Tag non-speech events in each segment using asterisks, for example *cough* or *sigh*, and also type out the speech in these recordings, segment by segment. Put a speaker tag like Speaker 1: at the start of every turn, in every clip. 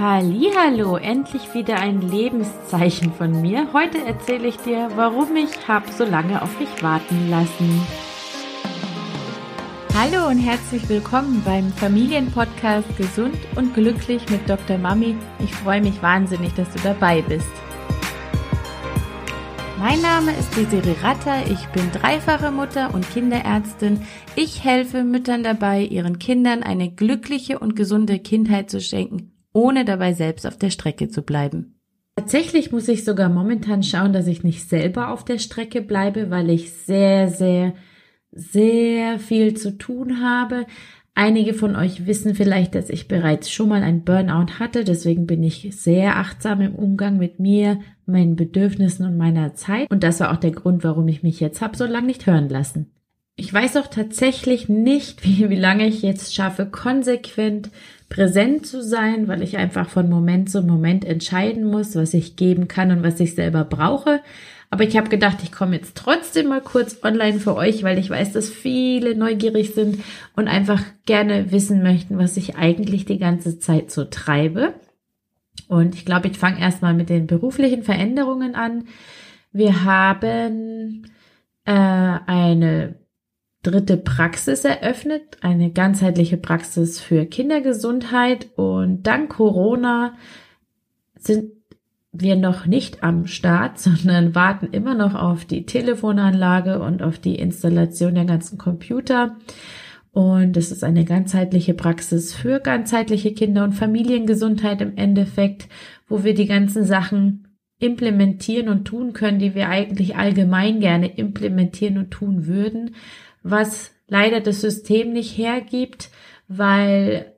Speaker 1: Hallo, endlich wieder ein Lebenszeichen von mir. Heute erzähle ich dir, warum ich habe so lange auf mich warten lassen. Hallo und herzlich willkommen beim Familienpodcast Gesund und glücklich mit Dr. Mami. Ich freue mich wahnsinnig, dass du dabei bist. Mein Name ist Desiree Ratter, ich bin dreifache Mutter und Kinderärztin. Ich helfe Müttern dabei, ihren Kindern eine glückliche und gesunde Kindheit zu schenken, ohne dabei selbst auf der Strecke zu bleiben. Tatsächlich muss ich sogar momentan schauen, dass ich nicht selber auf der Strecke bleibe, weil ich sehr, sehr, sehr viel zu tun habe. Einige von euch wissen vielleicht, dass ich bereits schon mal ein Burnout hatte, deswegen bin ich sehr achtsam im Umgang mit mir, meinen Bedürfnissen und meiner Zeit. Und das war auch der Grund, warum ich mich jetzt habe so lange nicht hören lassen. Ich weiß auch tatsächlich nicht, *laughs* wie, wie lange ich jetzt schaffe, konsequent präsent zu sein, weil ich einfach von Moment zu Moment entscheiden muss, was ich geben kann und was ich selber brauche. Aber ich habe gedacht, ich komme jetzt trotzdem mal kurz online für euch, weil ich weiß, dass viele neugierig sind und einfach gerne wissen möchten, was ich eigentlich die ganze Zeit so treibe. Und ich glaube, ich fange erstmal mit den beruflichen Veränderungen an. Wir haben äh, eine dritte Praxis eröffnet, eine ganzheitliche Praxis für Kindergesundheit. Und dank Corona sind wir noch nicht am Start, *laughs* sondern warten immer noch auf die Telefonanlage und auf die Installation der ganzen Computer. Und es ist eine ganzheitliche Praxis für ganzheitliche Kinder- und Familiengesundheit im Endeffekt, wo wir die ganzen Sachen implementieren und tun können, die wir eigentlich allgemein gerne implementieren und tun würden, was leider das System nicht hergibt, weil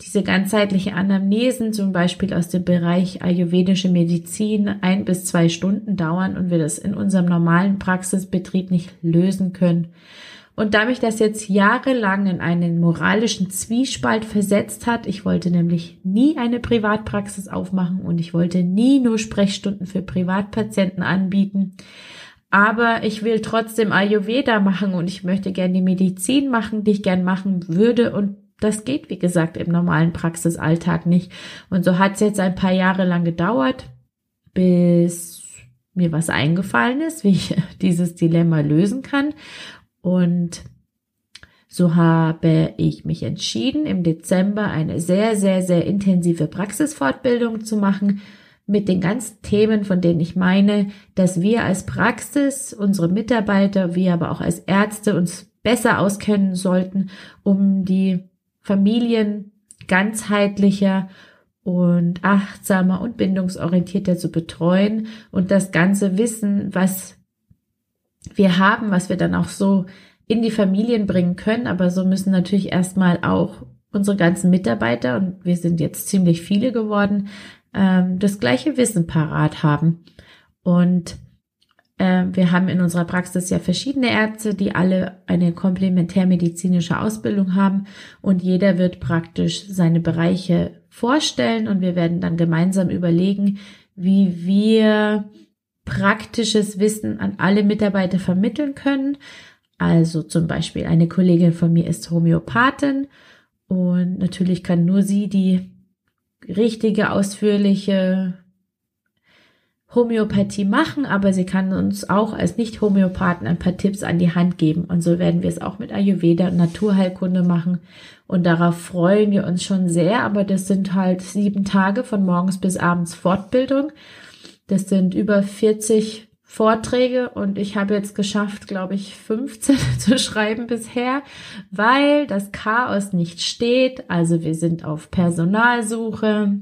Speaker 1: diese ganzheitliche Anamnesen zum Beispiel aus dem Bereich ayurvedische Medizin ein bis zwei Stunden dauern und wir das in unserem normalen Praxisbetrieb nicht lösen können. Und da mich das jetzt jahrelang in einen moralischen Zwiespalt versetzt hat, ich wollte nämlich nie eine Privatpraxis aufmachen und ich wollte nie nur Sprechstunden für Privatpatienten anbieten. Aber ich will trotzdem Ayurveda machen und ich möchte gern die Medizin machen, die ich gern machen würde und das geht, wie gesagt, im normalen Praxisalltag nicht. Und so hat es jetzt ein paar Jahre lang gedauert, bis mir was eingefallen ist, *laughs* wie ich dieses Dilemma lösen kann. Und so habe ich mich entschieden, im Dezember eine sehr, sehr, sehr intensive Praxisfortbildung zu machen mit den ganzen Themen, von denen ich meine, dass wir als Praxis, unsere Mitarbeiter, wir aber auch als Ärzte uns besser auskennen sollten, um die Familien ganzheitlicher und achtsamer und bindungsorientierter zu betreuen und das ganze Wissen, was wir haben, was wir dann auch so in die Familien bringen können. Aber so müssen natürlich erstmal auch unsere ganzen Mitarbeiter, und wir sind jetzt ziemlich viele geworden, ähm, das gleiche Wissen parat haben. Und äh, wir haben in unserer Praxis ja verschiedene Ärzte, die alle eine komplementärmedizinische Ausbildung haben und jeder wird praktisch seine Bereiche vorstellen und wir werden dann gemeinsam überlegen, wie wir praktisches Wissen an alle Mitarbeiter vermitteln können. Also zum Beispiel eine Kollegin von mir ist Homöopathin und natürlich kann nur sie die richtige, ausführliche Homöopathie machen, aber sie kann uns auch als Nicht-Homöopathen ein paar Tipps an die Hand geben. Und so werden wir es auch mit Ayurveda und Naturheilkunde machen. Und darauf freuen wir uns schon sehr. Aber das sind halt sieben Tage von morgens bis abends Fortbildung. Das sind über 40 Vorträge und ich habe jetzt geschafft, glaube ich, 15 *laughs* zu schreiben bisher, weil das Chaos nicht steht. Also wir sind auf Personalsuche.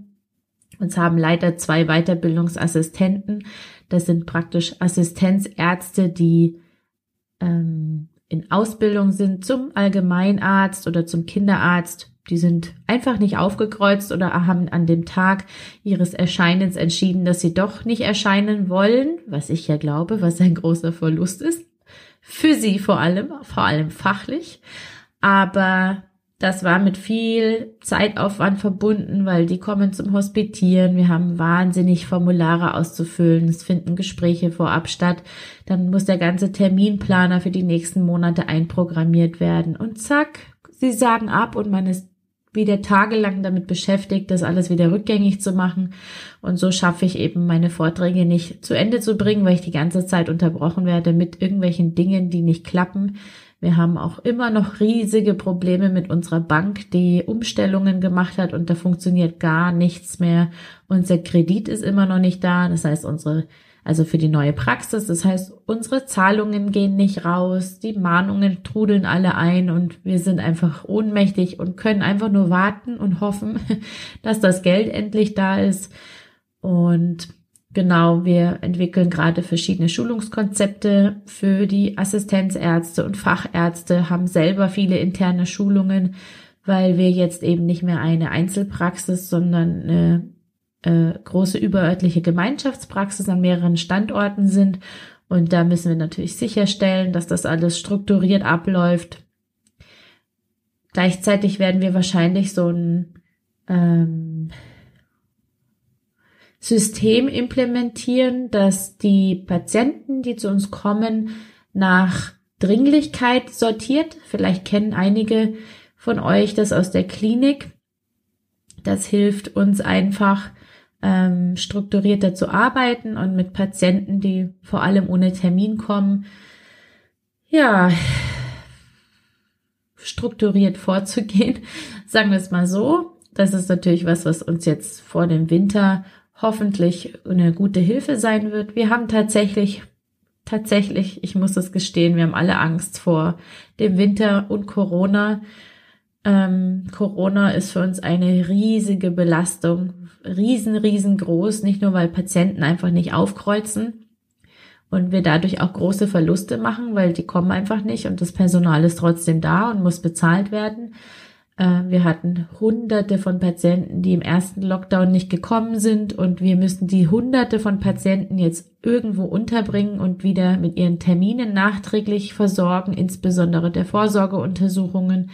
Speaker 1: Uns haben leider zwei Weiterbildungsassistenten. Das sind praktisch Assistenzärzte, die ähm, in Ausbildung sind zum Allgemeinarzt oder zum Kinderarzt die sind einfach nicht aufgekreuzt oder haben an dem Tag ihres Erscheinens entschieden, dass sie doch nicht erscheinen wollen, was ich ja glaube, was ein großer Verlust ist. Für sie vor allem, vor allem fachlich. Aber das war mit viel Zeitaufwand verbunden, weil die kommen zum Hospitieren. Wir haben wahnsinnig Formulare auszufüllen. Es finden Gespräche vorab statt. Dann muss der ganze Terminplaner für die nächsten Monate einprogrammiert werden. Und zack, sie sagen ab und man ist wieder tagelang damit beschäftigt, das alles wieder rückgängig zu machen. Und so schaffe ich eben meine Vorträge nicht zu Ende zu bringen, weil ich die ganze Zeit unterbrochen werde mit irgendwelchen Dingen, die nicht klappen. Wir haben auch immer noch riesige Probleme mit unserer Bank, die Umstellungen gemacht hat und da funktioniert gar nichts mehr. Unser Kredit ist immer noch nicht da. Das heißt, unsere also für die neue Praxis. Das heißt, unsere Zahlungen gehen nicht raus, die Mahnungen trudeln alle ein und wir sind einfach ohnmächtig und können einfach nur warten und hoffen, *laughs* dass das Geld endlich da ist. Und genau, wir entwickeln gerade verschiedene Schulungskonzepte für die Assistenzärzte und Fachärzte, haben selber viele interne Schulungen, weil wir jetzt eben nicht mehr eine Einzelpraxis, sondern eine äh, große überörtliche Gemeinschaftspraxis an mehreren Standorten sind. Und da müssen wir natürlich sicherstellen, dass das alles strukturiert abläuft. Gleichzeitig werden wir wahrscheinlich so ein ähm, System implementieren, dass die Patienten, die zu uns kommen, nach Dringlichkeit sortiert. Vielleicht kennen einige von euch das aus der Klinik. Das hilft uns einfach, ähm, strukturierter zu arbeiten und mit Patienten, die vor allem ohne Termin kommen, ja, strukturiert vorzugehen. *laughs* Sagen wir es mal so. Das ist natürlich was, was uns jetzt vor dem Winter hoffentlich eine gute Hilfe sein wird. Wir haben tatsächlich, tatsächlich, ich muss es gestehen, wir haben alle Angst vor dem Winter und Corona. Ähm, Corona ist für uns eine riesige Belastung, riesen, riesengroß, nicht nur weil Patienten einfach nicht aufkreuzen und wir dadurch auch große Verluste machen, weil die kommen einfach nicht und das Personal ist trotzdem da und muss bezahlt werden. Äh, wir hatten hunderte von Patienten, die im ersten Lockdown nicht gekommen sind und wir müssen die hunderte von Patienten jetzt irgendwo unterbringen und wieder mit ihren Terminen nachträglich versorgen, insbesondere der Vorsorgeuntersuchungen.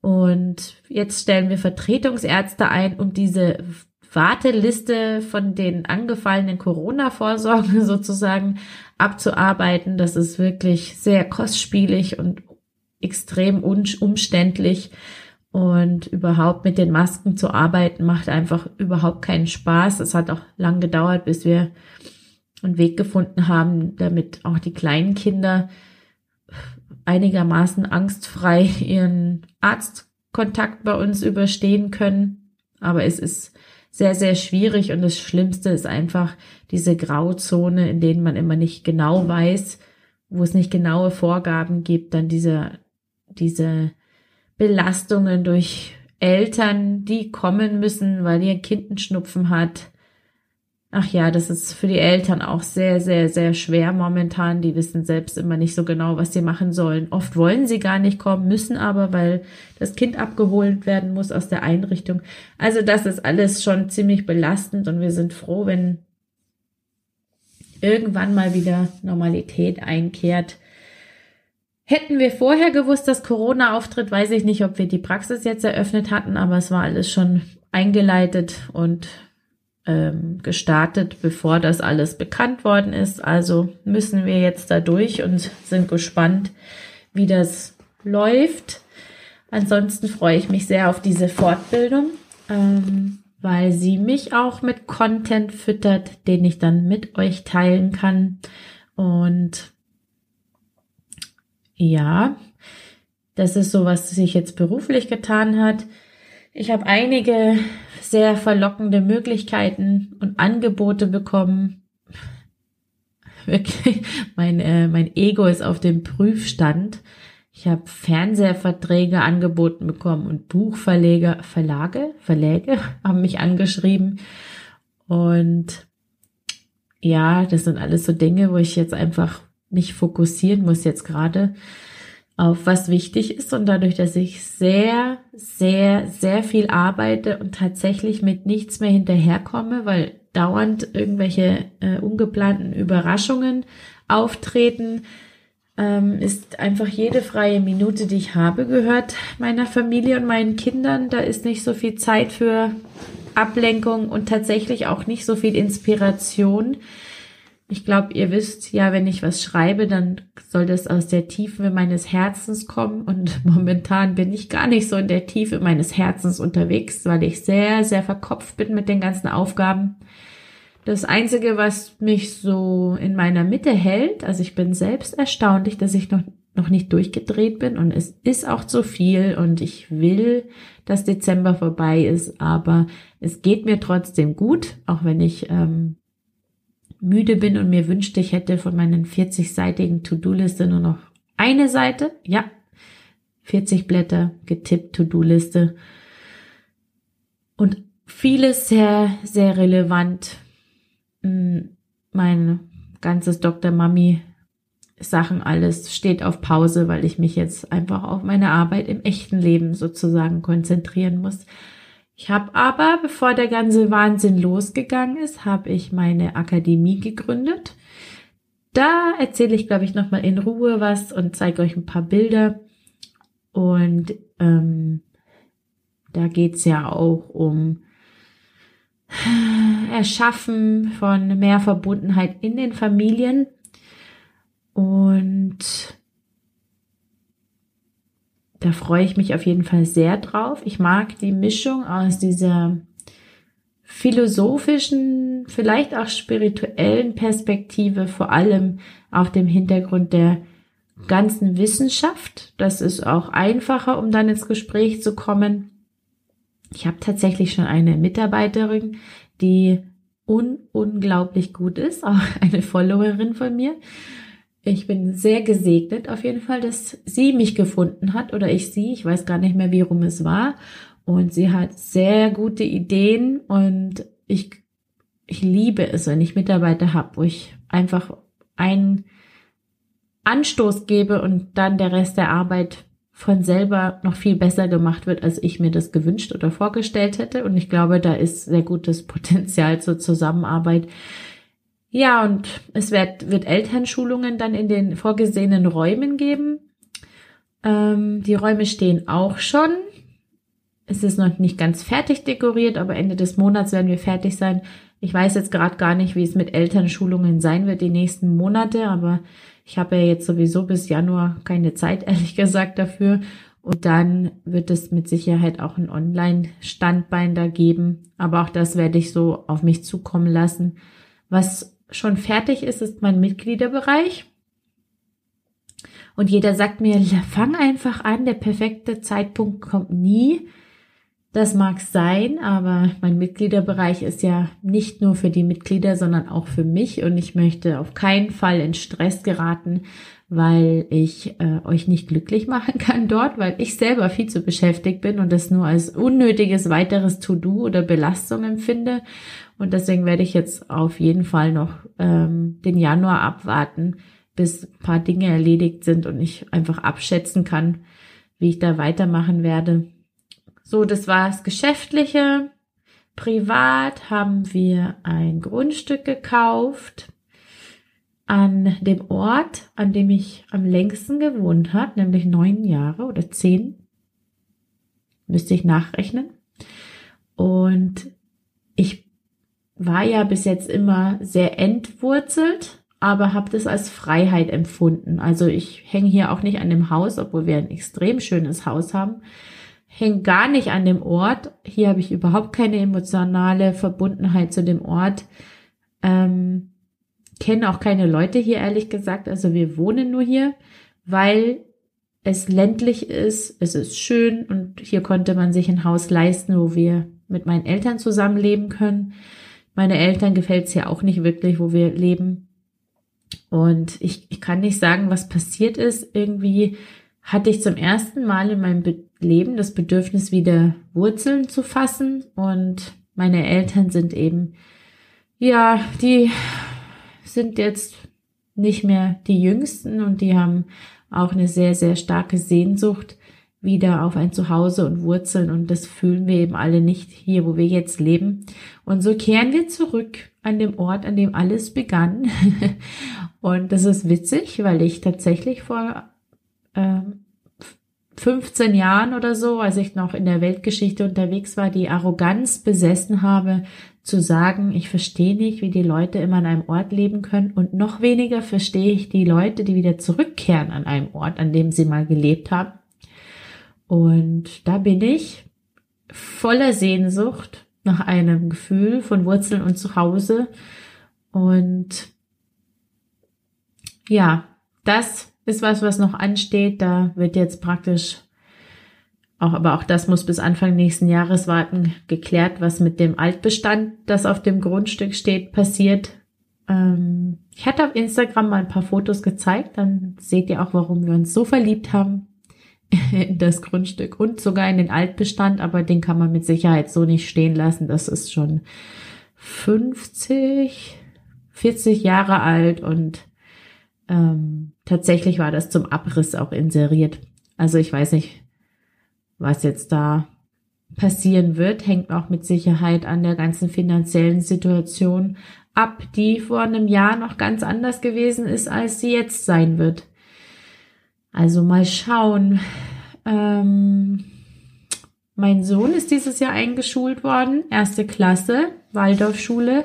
Speaker 1: Und jetzt stellen wir Vertretungsärzte ein, um diese Warteliste von den angefallenen Corona-Vorsorgen *laughs* sozusagen abzuarbeiten. Das ist wirklich sehr kostspielig und extrem umständlich. Und überhaupt mit den Masken zu arbeiten macht einfach überhaupt keinen Spaß. Es hat auch lang gedauert, bis wir einen Weg gefunden haben, damit auch die kleinen Kinder einigermaßen angstfrei ihren Arztkontakt bei uns überstehen können. Aber es ist sehr, sehr schwierig und das Schlimmste ist einfach diese Grauzone, in denen man immer nicht genau weiß, wo es nicht genaue Vorgaben gibt, dann diese, diese Belastungen durch Eltern, die kommen müssen, weil ihr Kind einen Schnupfen hat, Ach ja, das ist für die Eltern auch sehr, sehr, sehr schwer momentan. Die wissen selbst immer nicht so genau, was sie machen sollen. Oft wollen sie gar nicht kommen, müssen aber, weil das Kind abgeholt werden muss aus der Einrichtung. Also das ist alles schon ziemlich belastend und wir sind froh, wenn irgendwann mal wieder Normalität einkehrt. Hätten wir vorher gewusst, dass Corona auftritt, weiß ich nicht, ob wir die Praxis jetzt eröffnet hatten, aber es war alles schon eingeleitet und ähm, gestartet, bevor das alles bekannt worden ist. Also müssen wir jetzt da durch und sind gespannt, wie das läuft. Ansonsten freue ich mich sehr auf diese Fortbildung, ähm, weil sie mich auch mit Content füttert, den ich dann mit euch teilen kann. Und ja, das ist so, was sich jetzt beruflich getan hat. Ich habe einige sehr verlockende Möglichkeiten und Angebote bekommen. Wirklich, mein, äh, mein Ego ist auf dem Prüfstand. Ich habe Fernsehverträge angeboten bekommen und Buchverleger, Verlage, Verläge *laughs* haben mich angeschrieben. Und ja, das sind alles so Dinge, wo ich jetzt einfach mich fokussieren muss jetzt gerade auf was wichtig ist und dadurch, dass ich sehr, sehr, sehr viel arbeite und tatsächlich mit nichts mehr hinterherkomme, weil dauernd irgendwelche äh, ungeplanten Überraschungen auftreten, ähm, ist einfach jede freie Minute, die ich habe, gehört meiner Familie und meinen Kindern. Da ist nicht so viel Zeit für Ablenkung und tatsächlich auch nicht so viel Inspiration Ich glaube, ihr wisst ja, wenn ich was schreibe, dann soll das aus der Tiefe meines Herzens kommen. Und *laughs* momentan bin ich gar nicht so in der Tiefe meines Herzens unterwegs, weil ich sehr, sehr verkopft bin mit den ganzen Aufgaben. Das Einzige, was mich so in meiner Mitte hält, also ich bin selbst erstaunlich, dass ich noch, noch nicht durchgedreht bin und es ist auch zu viel und ich will, dass Dezember vorbei ist, aber es geht mir trotzdem gut, auch wenn ich ähm, müde bin und mir wünschte, ich hätte von meinen 40-seitigen To-Do-Liste nur noch eine Seite. Ja, 40 Blätter getippt To-Do-Liste. Und vieles sehr, sehr relevant. Hm, mein ganzes Dr. Mami Sachen alles steht auf Pause, weil ich mich jetzt einfach auf meine Arbeit im echten Leben sozusagen konzentrieren muss. Ich habe aber, bevor der ganze Wahnsinn losgegangen ist, habe ich meine Akademie gegründet. Da erzähle ich, glaube ich, nochmal in Ruhe was und zeige euch ein paar Bilder. Und ähm, da geht's ja auch um Erschaffen von mehr Verbundenheit in den Familien. Und da freue ich mich auf jeden Fall sehr drauf. Ich mag die Mischung aus dieser philosophischen, vielleicht auch spirituellen Perspektive, vor allem auf dem Hintergrund der ganzen Wissenschaft. Das ist auch einfacher, um dann ins Gespräch zu kommen. Ich habe tatsächlich schon eine Mitarbeiterin, die un unglaublich gut ist, *laughs* auch eine Followerin von mir. Ich bin sehr gesegnet auf jeden Fall, dass sie mich gefunden hat oder ich sie. Ich weiß gar nicht mehr, wie rum es war. Und sie hat sehr gute Ideen und ich, ich liebe es, wenn ich Mitarbeiter habe, wo ich einfach einen Anstoß gebe und dann der Rest der Arbeit von selber noch viel besser gemacht wird, als ich mir das gewünscht oder vorgestellt hätte. Und ich glaube, da ist sehr gutes Potenzial zur Zusammenarbeit. Ja, und es wird, wird Elternschulungen dann in den vorgesehenen Räumen geben. Ähm, die Räume stehen auch schon. Es ist noch nicht ganz fertig dekoriert, aber Ende des Monats werden wir fertig sein. Ich weiß jetzt gerade gar nicht, wie es mit Elternschulungen sein wird die nächsten Monate, aber ich habe ja jetzt sowieso bis Januar keine Zeit, *laughs* ehrlich gesagt, dafür. Und dann wird es mit Sicherheit auch ein Online-Standbein da geben. Aber auch das werde ich so auf mich zukommen lassen. Was schon fertig ist, ist mein Mitgliederbereich. Und jeder sagt mir, fang einfach an, der perfekte Zeitpunkt kommt nie. Das mag sein, aber mein Mitgliederbereich ist ja nicht nur für die Mitglieder, sondern auch für mich. Und ich möchte auf keinen Fall in Stress geraten, weil ich äh, euch nicht glücklich machen kann *laughs* dort, weil ich selber viel zu beschäftigt bin und das nur als unnötiges weiteres To-Do oder Belastung empfinde. Und deswegen werde ich jetzt auf jeden Fall noch ähm, den Januar abwarten, bis ein paar Dinge erledigt sind und ich einfach abschätzen kann, wie ich da weitermachen werde. So, das war das Geschäftliche. Privat haben wir ein Grundstück gekauft an dem Ort, an dem ich am längsten gewohnt habe, nämlich neun Jahre oder zehn. Müsste ich nachrechnen. Und ich war ja bis jetzt immer sehr entwurzelt, aber habe das als Freiheit empfunden. Also ich hänge hier auch nicht an dem Haus, obwohl wir ein extrem schönes Haus haben. Hänge gar nicht an dem Ort. Hier habe ich überhaupt keine emotionale Verbundenheit zu dem Ort. Ähm, kenne auch keine Leute hier, ehrlich gesagt. Also wir wohnen nur hier, weil es ländlich ist, es ist schön und hier konnte man sich ein Haus leisten, wo wir mit meinen Eltern zusammenleben können. Meine Eltern gefällt es ja auch nicht wirklich, wo wir leben. Und ich, ich kann nicht sagen, was passiert ist. Irgendwie hatte ich zum ersten Mal in meinem Be Leben das Bedürfnis, wieder Wurzeln zu fassen. Und meine Eltern sind eben, ja, die sind jetzt nicht mehr die Jüngsten und die haben auch eine sehr, sehr starke Sehnsucht wieder auf ein Zuhause und Wurzeln und das fühlen wir eben alle nicht hier, wo wir jetzt leben. Und so kehren wir zurück an dem Ort, an dem alles begann. *laughs* und das ist witzig, weil ich tatsächlich vor äh, 15 Jahren oder so, als ich noch in der Weltgeschichte unterwegs war, die Arroganz besessen habe, zu sagen, ich verstehe nicht, wie die Leute immer an einem Ort leben können und noch weniger verstehe ich die Leute, die wieder zurückkehren an einem Ort, an dem sie mal gelebt haben. Und da bin ich voller Sehnsucht nach einem Gefühl von Wurzeln und Zuhause. Und ja, das ist was, was noch ansteht. Da wird jetzt praktisch auch, aber auch das muss bis Anfang nächsten Jahres warten, geklärt, was mit dem Altbestand, das auf dem Grundstück steht, passiert. Ähm, ich hatte auf Instagram mal ein paar Fotos gezeigt, dann seht ihr auch, warum wir uns so verliebt haben *laughs* in das Grundstück und sogar in den Altbestand, aber den kann man mit Sicherheit so nicht stehen lassen. Das ist schon 50, 40 Jahre alt und ähm, tatsächlich war das zum Abriss auch inseriert. Also ich weiß nicht, was jetzt da passieren wird, hängt auch mit Sicherheit an der ganzen finanziellen Situation ab, die vor einem Jahr noch ganz anders gewesen ist, als sie jetzt sein wird. Also mal schauen. Ähm, mein Sohn ist dieses Jahr eingeschult worden, erste Klasse, Waldorfschule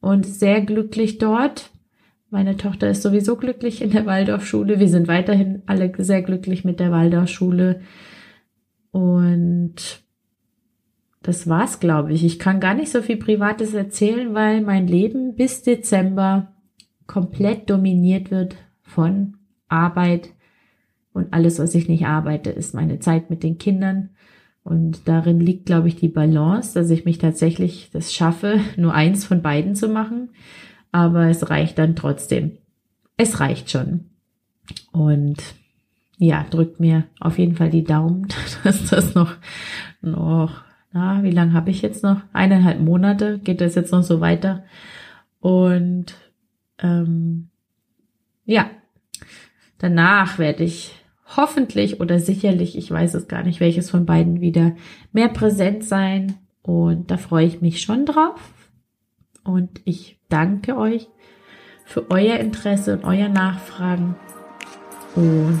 Speaker 1: und sehr glücklich dort. Meine Tochter ist sowieso glücklich in der Waldorfschule. Wir sind weiterhin alle sehr glücklich mit der Waldorfschule. Und das war's, glaube ich. Ich kann gar nicht so viel Privates erzählen, weil mein Leben bis Dezember komplett dominiert wird von Arbeit. Und alles, was ich nicht arbeite, ist meine Zeit mit den Kindern. Und darin liegt, glaube ich, die Balance, dass ich mich tatsächlich das schaffe, *laughs* nur eins von beiden zu machen aber es reicht dann trotzdem. Es reicht schon. Und ja, drückt mir auf jeden Fall die Daumen, *laughs* dass das noch, noch, na, wie lange habe ich jetzt noch? Eineinhalb Monate geht das jetzt noch so weiter. Und ähm, ja, danach werde ich hoffentlich oder sicherlich, ich weiß es gar nicht, welches von beiden wieder mehr präsent sein. Und da freue ich mich schon drauf. Und ich danke euch für euer Interesse und euer Nachfragen. Und